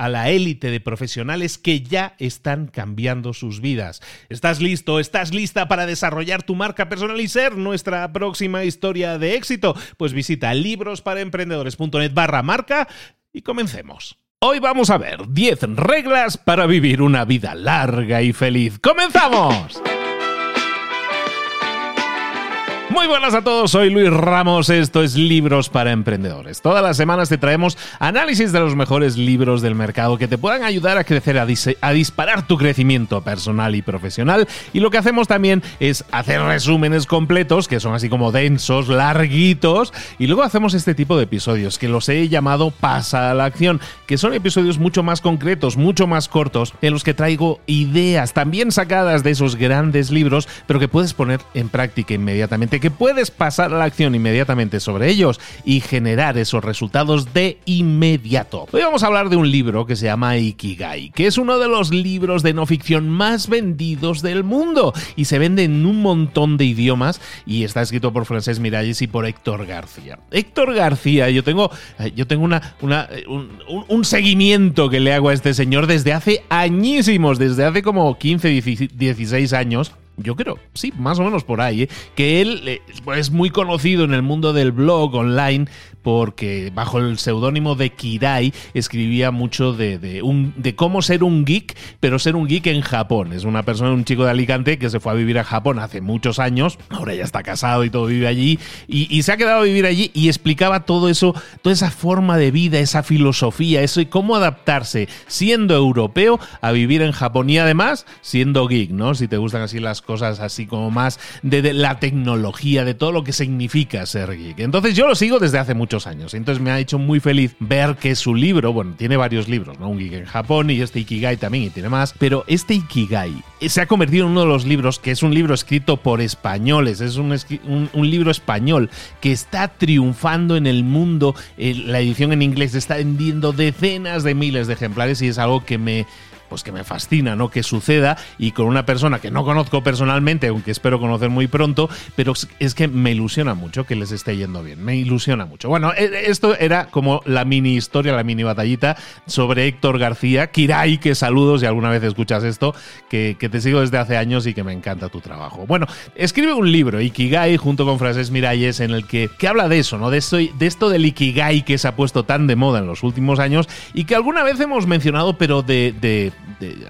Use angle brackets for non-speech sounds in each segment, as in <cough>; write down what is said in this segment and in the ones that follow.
a la élite de profesionales que ya están cambiando sus vidas. ¿Estás listo? ¿Estás lista para desarrollar tu marca personal y ser nuestra próxima historia de éxito? Pues visita librosparaemprendedores.net barra marca y comencemos. Hoy vamos a ver 10 reglas para vivir una vida larga y feliz. ¡Comenzamos! Muy buenas a todos, soy Luis Ramos, esto es Libros para Emprendedores. Todas las semanas te traemos análisis de los mejores libros del mercado que te puedan ayudar a crecer, a, disparar tu crecimiento personal y profesional. Y lo que hacemos también es hacer resúmenes completos, que son así como densos, larguitos, y luego hacemos este tipo de episodios, que los he llamado Pasa a la acción, que son episodios mucho más concretos, mucho más cortos, en los que traigo ideas también sacadas de esos grandes libros, pero que puedes poner en práctica inmediatamente que puedes pasar a la acción inmediatamente sobre ellos y generar esos resultados de inmediato. Hoy vamos a hablar de un libro que se llama Ikigai, que es uno de los libros de no ficción más vendidos del mundo y se vende en un montón de idiomas y está escrito por Francés Miralles y por Héctor García. Héctor García, yo tengo, eh, yo tengo una, eh, un, un seguimiento que le hago a este señor desde hace añísimos, desde hace como 15, 16 años yo creo, sí, más o menos por ahí, ¿eh? que él eh, es muy conocido en el mundo del blog online porque bajo el seudónimo de Kirai escribía mucho de, un, de cómo ser un geek, pero ser un geek en Japón. Es una persona, un chico de Alicante que se fue a vivir a Japón hace muchos años, ahora ya está casado y todo vive allí, y, se ha quedado a vivir allí y explicaba todo eso, toda esa forma de vida, esa filosofía, eso y cómo adaptarse siendo europeo a vivir en Japón y además siendo geek, ¿no? Si te gustan así las cosas así como más de, la tecnología, de todo lo que significa ser geek. Entonces yo lo sigo desde hace muchos años. Entonces me ha hecho muy feliz ver que su libro, bueno, tiene varios libros, ¿no? Un geek en Japón y este Ikigai también y tiene más, pero este Ikigai se ha convertido en uno de los libros que es un libro escrito por españoles, es un, un, libro español que está triunfando en el mundo. Eh, la edición en inglés está vendiendo decenas de miles de ejemplares y es algo que me pues que me fascina, ¿no? Que suceda y con una persona que no conozco personalmente, aunque espero conocer muy pronto, pero es que me ilusiona mucho que les esté yendo bien, me ilusiona mucho. Bueno, e, esto era como la mini historia, la mini batallita sobre Héctor García, Kirai, que saludos y alguna vez escuchas esto, que, te sigo desde hace años y que me encanta tu trabajo. Bueno, escribe un libro, Ikigai, junto con Frases Miralles, en el que, que habla de eso, ¿no? De esto, de esto del Ikigai que se ha puesto tan de moda en los últimos años y que alguna vez hemos mencionado, pero de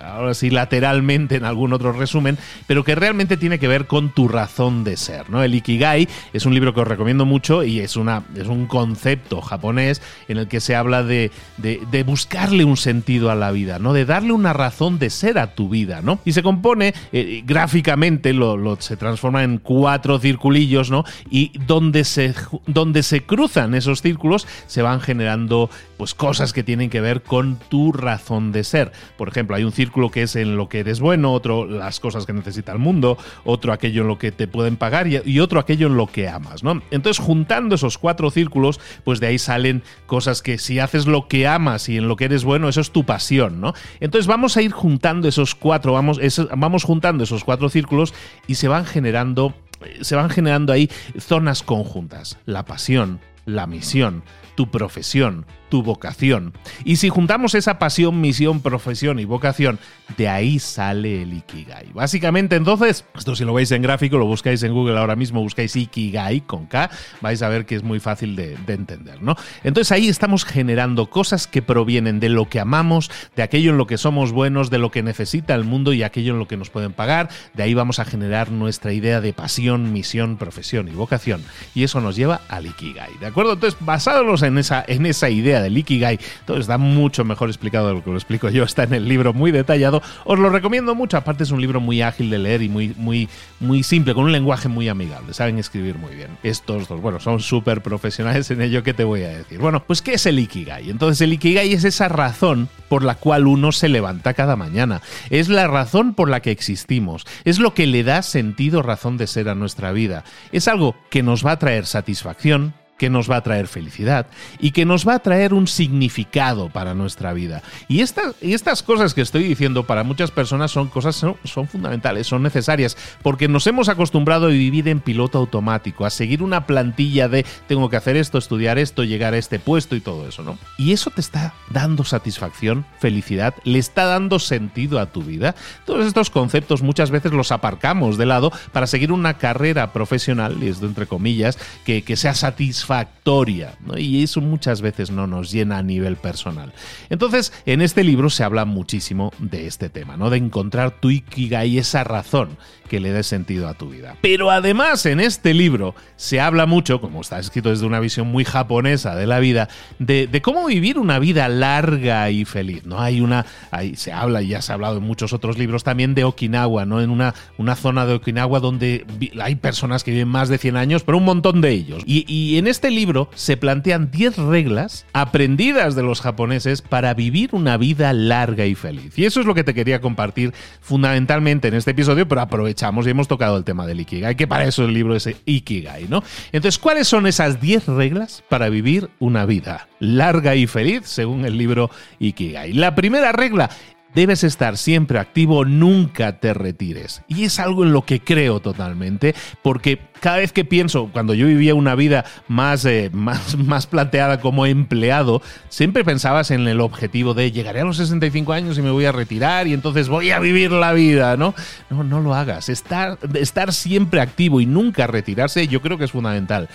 ahora sí lateralmente en algún otro resumen, pero que realmente tiene que ver con tu razón de ser. ¿no? El Ikigai es un libro que os recomiendo mucho y es, una, es un concepto japonés en el que se habla de, de, buscarle un sentido a la vida, ¿no? de darle una razón de ser a tu vida. ¿no? Y se compone eh, gráficamente, lo, se transforma en cuatro circulillos ¿no? y donde se, donde se cruzan esos círculos se van generando pues, cosas que tienen que ver con tu razón de ser. Por ejemplo, Hay un círculo que es en lo que eres bueno, otro las cosas que necesita el mundo, otro aquello en lo que te pueden pagar y, otro aquello en lo que amas, ¿no? Entonces, juntando esos cuatro círculos, pues de ahí salen cosas que si haces lo que amas y en lo que eres bueno, eso es tu pasión, ¿no? Entonces vamos a ir juntando esos cuatro, vamos, vamos juntando esos cuatro círculos y se van generando se van generando ahí zonas conjuntas. La pasión, la misión, tu profesión, tu vocación. Y si juntamos esa pasión, misión, profesión y vocación, de ahí sale el Ikigai. Básicamente, entonces, esto si lo veis en gráfico, lo buscáis en Google ahora mismo, buscáis Ikigai con K, vais a ver que es muy fácil de, entender, ¿no? Entonces ahí estamos generando cosas que provienen de lo que amamos, de aquello en lo que somos buenos, de lo que necesita el mundo y aquello en lo que nos pueden pagar. De ahí vamos a generar nuestra idea de pasión, misión, profesión y vocación. Y eso nos lleva al Ikigai, ¿de acuerdo? Entonces, basados en esa, en esa idea del Ikigai. Todo está mucho mejor explicado de lo que lo explico yo. Está en el libro muy detallado. Os lo recomiendo mucho. Aparte es un libro muy ágil de leer y muy, muy, muy simple, con un lenguaje muy amigable. Saben escribir muy bien. Estos dos, bueno, son súper profesionales en ello. ¿Qué te voy a decir? Bueno, pues ¿qué es el Ikigai? Entonces el Ikigai es esa razón por la cual uno se levanta cada mañana. Es la razón por la que existimos. Es lo que le da sentido, razón de ser a nuestra vida. Es algo que nos va a traer satisfacción, que nos va a traer felicidad y que nos va a traer un significado para nuestra vida. Y, estas y estas cosas que estoy diciendo para muchas personas son cosas son, son fundamentales, son necesarias, porque nos hemos acostumbrado a vivir en piloto automático, a seguir una plantilla de tengo que hacer esto, estudiar esto, llegar a este puesto y todo eso, ¿no? Y eso te está dando satisfacción, felicidad, le está dando sentido a tu vida. Todos estos conceptos muchas veces los aparcamos de lado para seguir una carrera profesional, y esto entre comillas, que, que sea satisfactoria satisfactoria, y eso muchas veces no nos llena a nivel personal. Entonces, en este libro se habla muchísimo de este tema, ¿no? de encontrar tu ikigai, esa razón que le dé sentido a tu vida. Pero además en este libro se habla mucho, como está escrito desde una visión muy japonesa de la vida, de, cómo vivir una vida larga y feliz. ¿no? Hay una, se habla y ya se ha hablado en muchos otros libros también de Okinawa, ¿no? en una, una zona de Okinawa donde hay personas que viven más de 100 años, pero un montón de ellos. Y, y en este libro se plantean 10 reglas aprendidas de los japoneses para vivir una vida larga y feliz. Y eso es lo que te quería compartir fundamentalmente en este episodio, pero aprovecha y hemos tocado el tema del Ikigai, que para eso el libro es Ikigai, ¿no? Entonces, ¿cuáles son esas 10 reglas para vivir una vida larga y feliz según el libro Ikigai? La primera regla Debes estar siempre activo, nunca te retires. Y es algo en lo que creo totalmente, porque cada vez que pienso, cuando yo vivía una vida más, eh, <laughs> más, más planteada como empleado, siempre pensabas en el objetivo de llegaré a los 65 años y me voy a retirar y entonces voy a vivir la vida, ¿no? No, no lo hagas. Estar, estar siempre activo y nunca retirarse, yo creo que es fundamental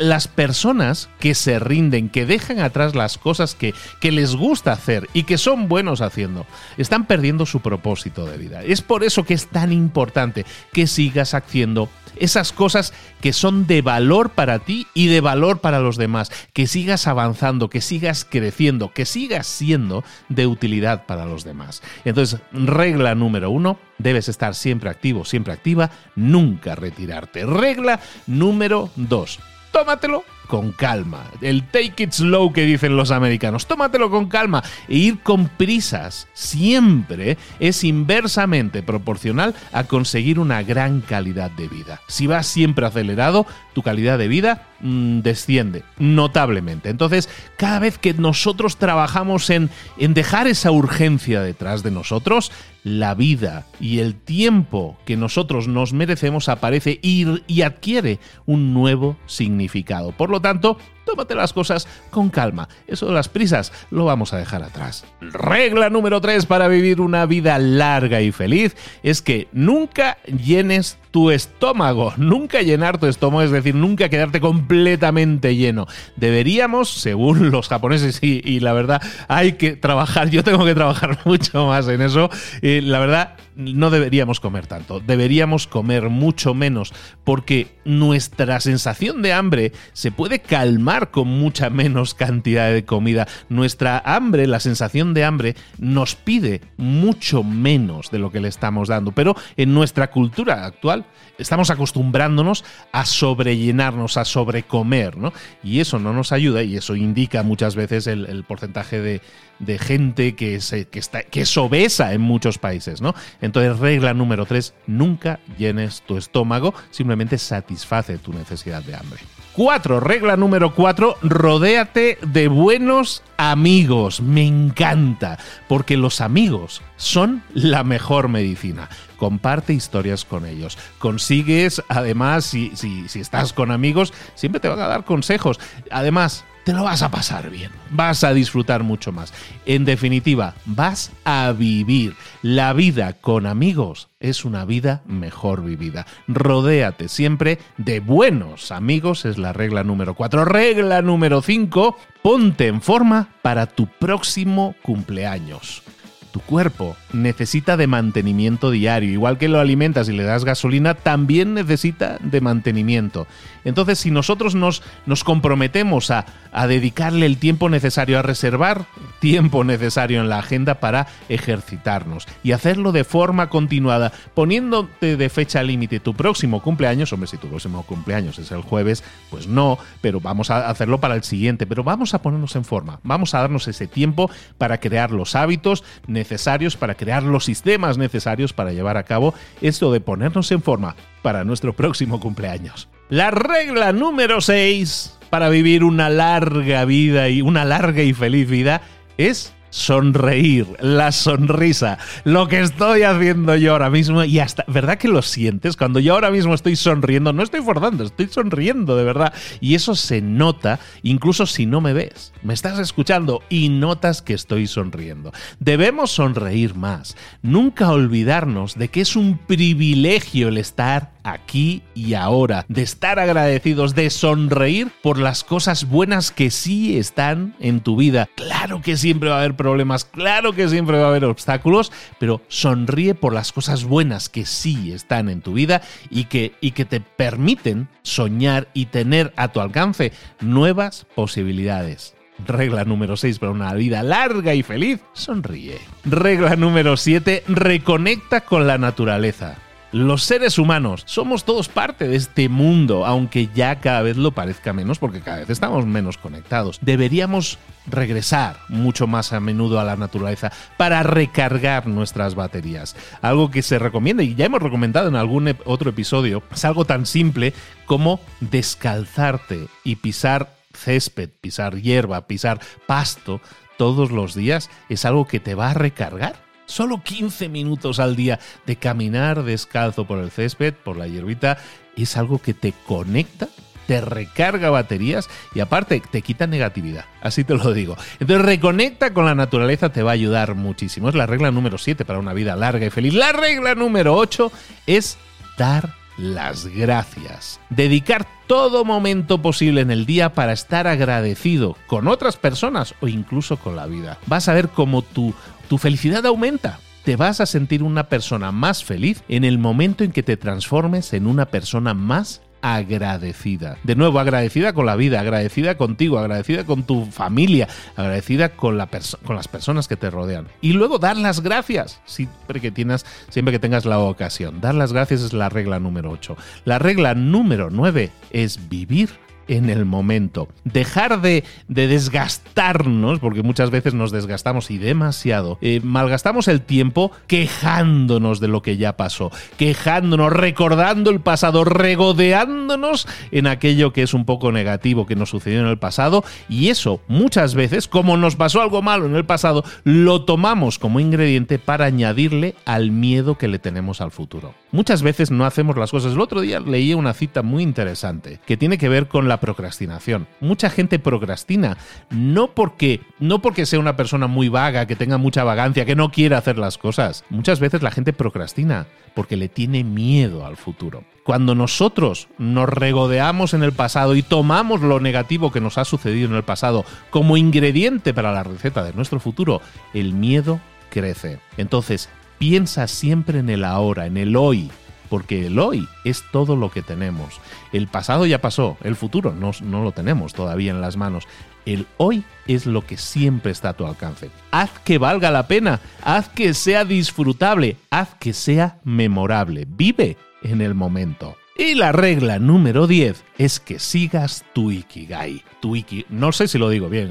las personas que se rinden, que dejan atrás las cosas que, que, les gusta hacer y que son buenos haciendo, están perdiendo su propósito de vida. Es por eso que es tan importante que sigas haciendo esas cosas que son de valor para ti y de valor para los demás, que sigas avanzando, que sigas creciendo, que sigas siendo de utilidad para los demás. Entonces, regla número uno, debes estar siempre activo, siempre activa, nunca retirarte. Regla número dos, tómatelo con calma. El take it slow que dicen los americanos. Tómatelo con calma. E ir con prisas siempre es inversamente proporcional a conseguir una gran calidad de vida. Si vas siempre acelerado, tu calidad de vida mm, desciende notablemente. Entonces, cada vez que nosotros trabajamos en, en dejar esa urgencia detrás de nosotros, la vida y el tiempo que nosotros nos merecemos aparece y, y adquiere un nuevo significado. Por lo tanto, tómate las cosas con calma. Eso de las prisas lo vamos a dejar atrás. Regla número 3 para vivir una vida larga y feliz es que nunca llenes tu estómago, nunca llenar tu estómago, es decir, nunca quedarte completamente lleno. Deberíamos, según <laughs> los japoneses, y, la verdad, hay que trabajar, yo tengo que trabajar <laughs> mucho más en eso, y la verdad, no deberíamos comer tanto, deberíamos comer mucho menos, porque nuestra sensación de hambre se puede calmar con mucha menos cantidad de comida. Nuestra hambre, la sensación de hambre, nos pide mucho menos de lo que le estamos dando, pero en nuestra cultura actual Estamos acostumbrándonos a sobrellenarnos, a sobrecomer, ¿no? Y eso no nos ayuda y eso indica muchas veces el, porcentaje de, gente que, se, que, está, que es obesa en muchos países, ¿no? Entonces, regla número tres, nunca llenes tu estómago, simplemente satisface tu necesidad de hambre. Cuatro, regla número cuatro, rodéate de buenos amigos. Me encanta, porque los amigos son la mejor medicina. Comparte historias con ellos. Consigues, además, si, si, si estás con amigos, siempre te van a dar consejos. Además, te lo vas a pasar bien, vas a disfrutar mucho más. En definitiva, vas a vivir. La vida con amigos es una vida mejor vivida. Rodéate siempre de buenos amigos, es la regla número 4. Regla número 5, ponte en forma para tu próximo cumpleaños tu cuerpo necesita de mantenimiento diario. Igual que lo alimentas y le das gasolina, también necesita de mantenimiento. Entonces, si nosotros nos, nos comprometemos a, a dedicarle el tiempo necesario, a reservar tiempo necesario en la agenda para ejercitarnos y hacerlo de forma continuada, poniéndote de fecha límite tu próximo cumpleaños, hombre, si tu próximo cumpleaños es el jueves, pues no, pero vamos a hacerlo para el siguiente, pero vamos a ponernos en forma, vamos a darnos ese tiempo para crear los hábitos necesarios, para crear los sistemas necesarios para llevar a cabo esto de ponernos en forma para nuestro próximo cumpleaños. La regla número 6 para vivir una larga vida y una larga y feliz vida es sonreír, la sonrisa, lo que estoy haciendo yo ahora mismo y hasta, ¿verdad que lo sientes? Cuando yo ahora mismo estoy sonriendo, no estoy forzando, estoy sonriendo de verdad y eso se nota incluso si no me ves, me estás escuchando y notas que estoy sonriendo. Debemos sonreír más, nunca olvidarnos de que es un privilegio el estar aquí y ahora, de estar agradecidos, de sonreír por las cosas buenas que sí están en tu vida. Claro que siempre va a haber problemas, claro que siempre va a haber obstáculos, pero sonríe por las cosas buenas que sí están en tu vida y que, y que te permiten soñar y tener a tu alcance nuevas posibilidades. Regla número 6 para una vida larga y feliz, sonríe. Regla número 7, reconecta con la naturaleza. Los seres humanos somos todos parte de este mundo, aunque ya cada vez lo parezca menos porque cada vez estamos menos conectados. Deberíamos regresar mucho más a menudo a la naturaleza para recargar nuestras baterías. Algo que se recomienda y ya hemos recomendado en algún otro episodio, es algo tan simple como descalzarte y pisar césped, pisar hierba, pisar pasto todos los días es algo que te va a recargar Solo 15 minutos al día de caminar descalzo por el césped, por la hierbita, es algo que te conecta te recarga baterías y aparte te quita negatividad. Así te lo digo. Entonces reconecta con la naturaleza te va a ayudar muchísimo. Es la regla número 7 para una vida larga y feliz. La regla número 8 es dar las gracias. Dedicar todo momento posible en el día para estar agradecido con otras personas o incluso con la vida. Vas a ver cómo tu tu felicidad aumenta. Te vas a sentir una persona más feliz en el momento en que te transformes en una persona más agradecida. De nuevo, agradecida con la vida, agradecida contigo, agradecida con tu familia, agradecida con, la con las personas que te rodean. Y luego dar las gracias, siempre que, tienes, siempre que tengas la ocasión. Dar las gracias es la regla número 8. La regla número 9 es vivir en el momento. Dejar de, desgastarnos, porque muchas veces nos desgastamos y demasiado. Eh, malgastamos el tiempo quejándonos de lo que ya pasó, quejándonos, recordando el pasado, regodeándonos en aquello que es un poco negativo que nos sucedió en el pasado. Y eso muchas veces, como nos pasó algo malo en el pasado, lo tomamos como ingrediente para añadirle al miedo que le tenemos al futuro. Muchas veces no hacemos las cosas. El otro día leí una cita muy interesante que tiene que ver con la procrastinación. Mucha gente procrastina no porque no porque sea una persona muy vaga, que tenga mucha vagancia, que no quiera hacer las cosas. Muchas veces la gente procrastina porque le tiene miedo al futuro. Cuando nosotros nos regodeamos en el pasado y tomamos lo negativo que nos ha sucedido en el pasado como ingrediente para la receta de nuestro futuro, el miedo crece. Entonces, piensa siempre en el ahora, en el hoy, porque el hoy es todo lo que tenemos. El pasado ya pasó, el futuro no, no, lo tenemos todavía en las manos. El hoy es lo que siempre está a tu alcance. Haz que valga la pena, haz que sea disfrutable, haz que sea memorable. Vive en el momento. Y la regla número 10 es que sigas tu Ikigai. Tu Iki, no sé si lo digo bien,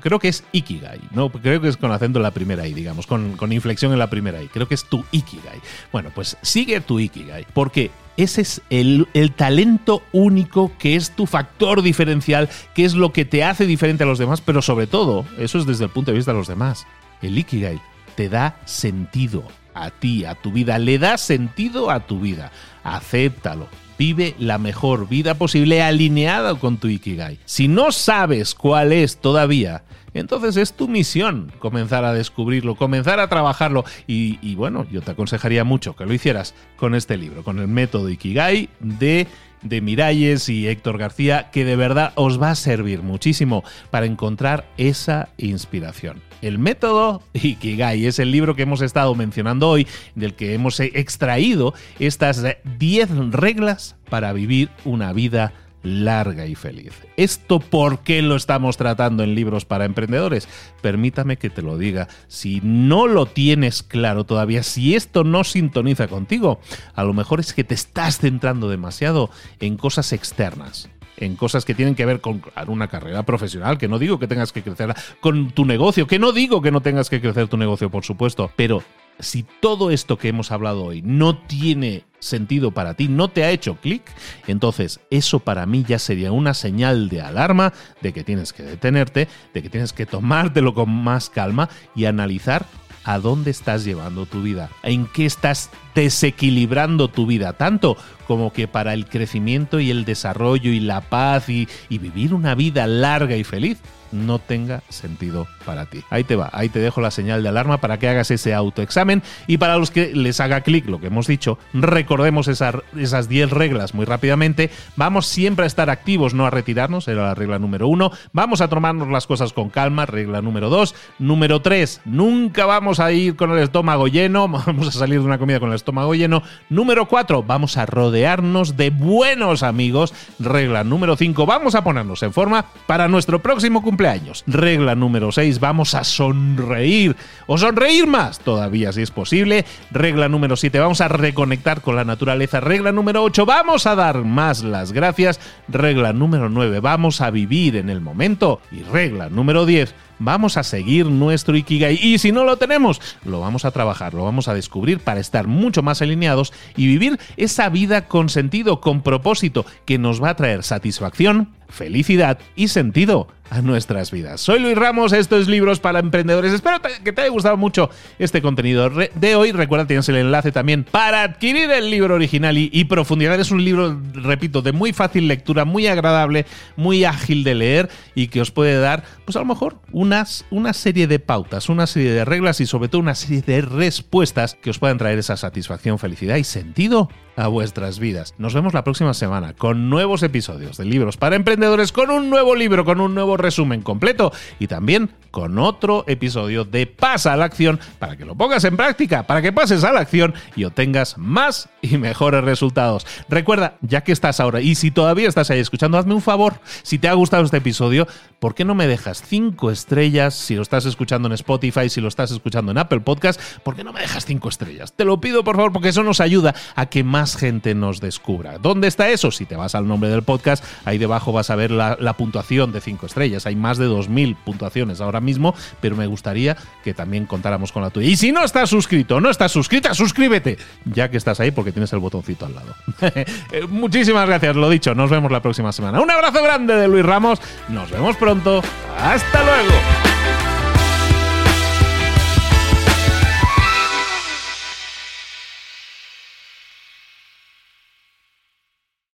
creo que es Ikigai, no, creo que es con acento en la primera I, digamos, con, con inflexión en la primera I, creo que es tu Ikigai. Bueno, pues sigue tu Ikigai, porque ese es el, el, talento único que es tu factor diferencial, que es lo que te hace diferente a los demás, pero sobre todo, eso es desde el punto de vista de los demás. El Ikigai te da sentido a ti, a tu vida, le da sentido a tu vida acéptalo. Vive la mejor vida posible alineada con tu Ikigai. Si no sabes cuál es todavía, entonces es tu misión comenzar a descubrirlo, comenzar a trabajarlo. Y, bueno, yo te aconsejaría mucho que lo hicieras con este libro, con el método Ikigai de de Miralles y Héctor García, que de verdad os va a servir muchísimo para encontrar esa inspiración. El método Ikigai es el libro que hemos estado mencionando hoy, del que hemos extraído estas 10 reglas para vivir una vida larga y feliz. ¿Esto por qué lo estamos tratando en libros para emprendedores? Permítame que te lo diga. Si no lo tienes claro todavía, si esto no sintoniza contigo, a lo mejor es que te estás centrando demasiado en cosas externas en cosas que tienen que ver con una carrera profesional, que no digo que tengas que crecer con tu negocio, que no digo que no tengas que crecer tu negocio, por supuesto, pero si todo esto que hemos hablado hoy no tiene sentido para ti, no te ha hecho clic, entonces eso para mí ya sería una señal de alarma de que tienes que detenerte, de que tienes que tomártelo con más calma y analizar a dónde estás llevando tu vida, en qué estás desequilibrando tu vida, tanto como que para el crecimiento y el desarrollo y la paz y, vivir una vida larga y feliz no tenga sentido para ti. Ahí te va, ahí te dejo la señal de alarma para que hagas ese autoexamen y para los que les haga clic lo que hemos dicho, recordemos esas, esas 10 reglas muy rápidamente. Vamos siempre a estar activos, no a retirarnos, era la regla número uno. Vamos a tomarnos las cosas con calma, regla número dos. Número tres, nunca vamos a ir con el estómago lleno, <laughs> vamos a salir de una comida con el estómago lleno. Número cuatro, vamos a rodearnos de buenos amigos. Regla número cinco, vamos a ponernos en forma para nuestro próximo cumpleaños años. Regla número 6, vamos a sonreír o sonreír más todavía si es posible. Regla número 7, vamos a reconectar con la naturaleza. Regla número 8, vamos a dar más las gracias. Regla número 9, vamos a vivir en el momento. Y regla número 10, vamos a seguir nuestro Ikigai. Y si no lo tenemos, lo vamos a trabajar, lo vamos a descubrir para estar mucho más alineados y vivir esa vida con sentido, con propósito, que nos va a traer satisfacción, felicidad y sentido a nuestras vidas. Soy Luis Ramos, esto es Libros para Emprendedores. Espero que te haya gustado mucho este contenido de hoy. Recuerda, tienes el enlace también para adquirir el libro original y, profundidad. Es un libro, repito, de muy fácil lectura, muy agradable, muy ágil de leer y que os puede dar, pues a lo mejor, unas, una serie de pautas, una serie de reglas y sobre todo una serie de respuestas que os puedan traer esa satisfacción, felicidad y sentido a vuestras vidas. Nos vemos la próxima semana con nuevos episodios de Libros para Emprendedores, con un nuevo libro, con un nuevo resumen completo y también con otro episodio de Pasa a la acción para que lo pongas en práctica, para que pases a la acción y obtengas más y mejores resultados. Recuerda, ya que estás ahora y si todavía estás ahí escuchando, hazme un favor. Si te ha gustado este episodio, ¿por qué no me dejas cinco estrellas? Si lo estás escuchando en Spotify, si lo estás escuchando en Apple Podcast, ¿por qué no me dejas cinco estrellas? Te lo pido por favor porque eso nos ayuda a que más gente nos descubra. ¿Dónde está eso? Si te vas al nombre del podcast, ahí debajo vas a ver la, puntuación de cinco estrellas. Hay más de 2.000 puntuaciones ahora mismo, pero me gustaría que también contáramos con la tuya. Y si no estás suscrito, no estás suscrita, suscríbete, ya que estás ahí porque tienes el botoncito al lado. <laughs> Eh, muchísimas gracias, lo dicho, nos vemos la próxima semana. Un abrazo grande de Luis Ramos, nos vemos pronto, hasta luego.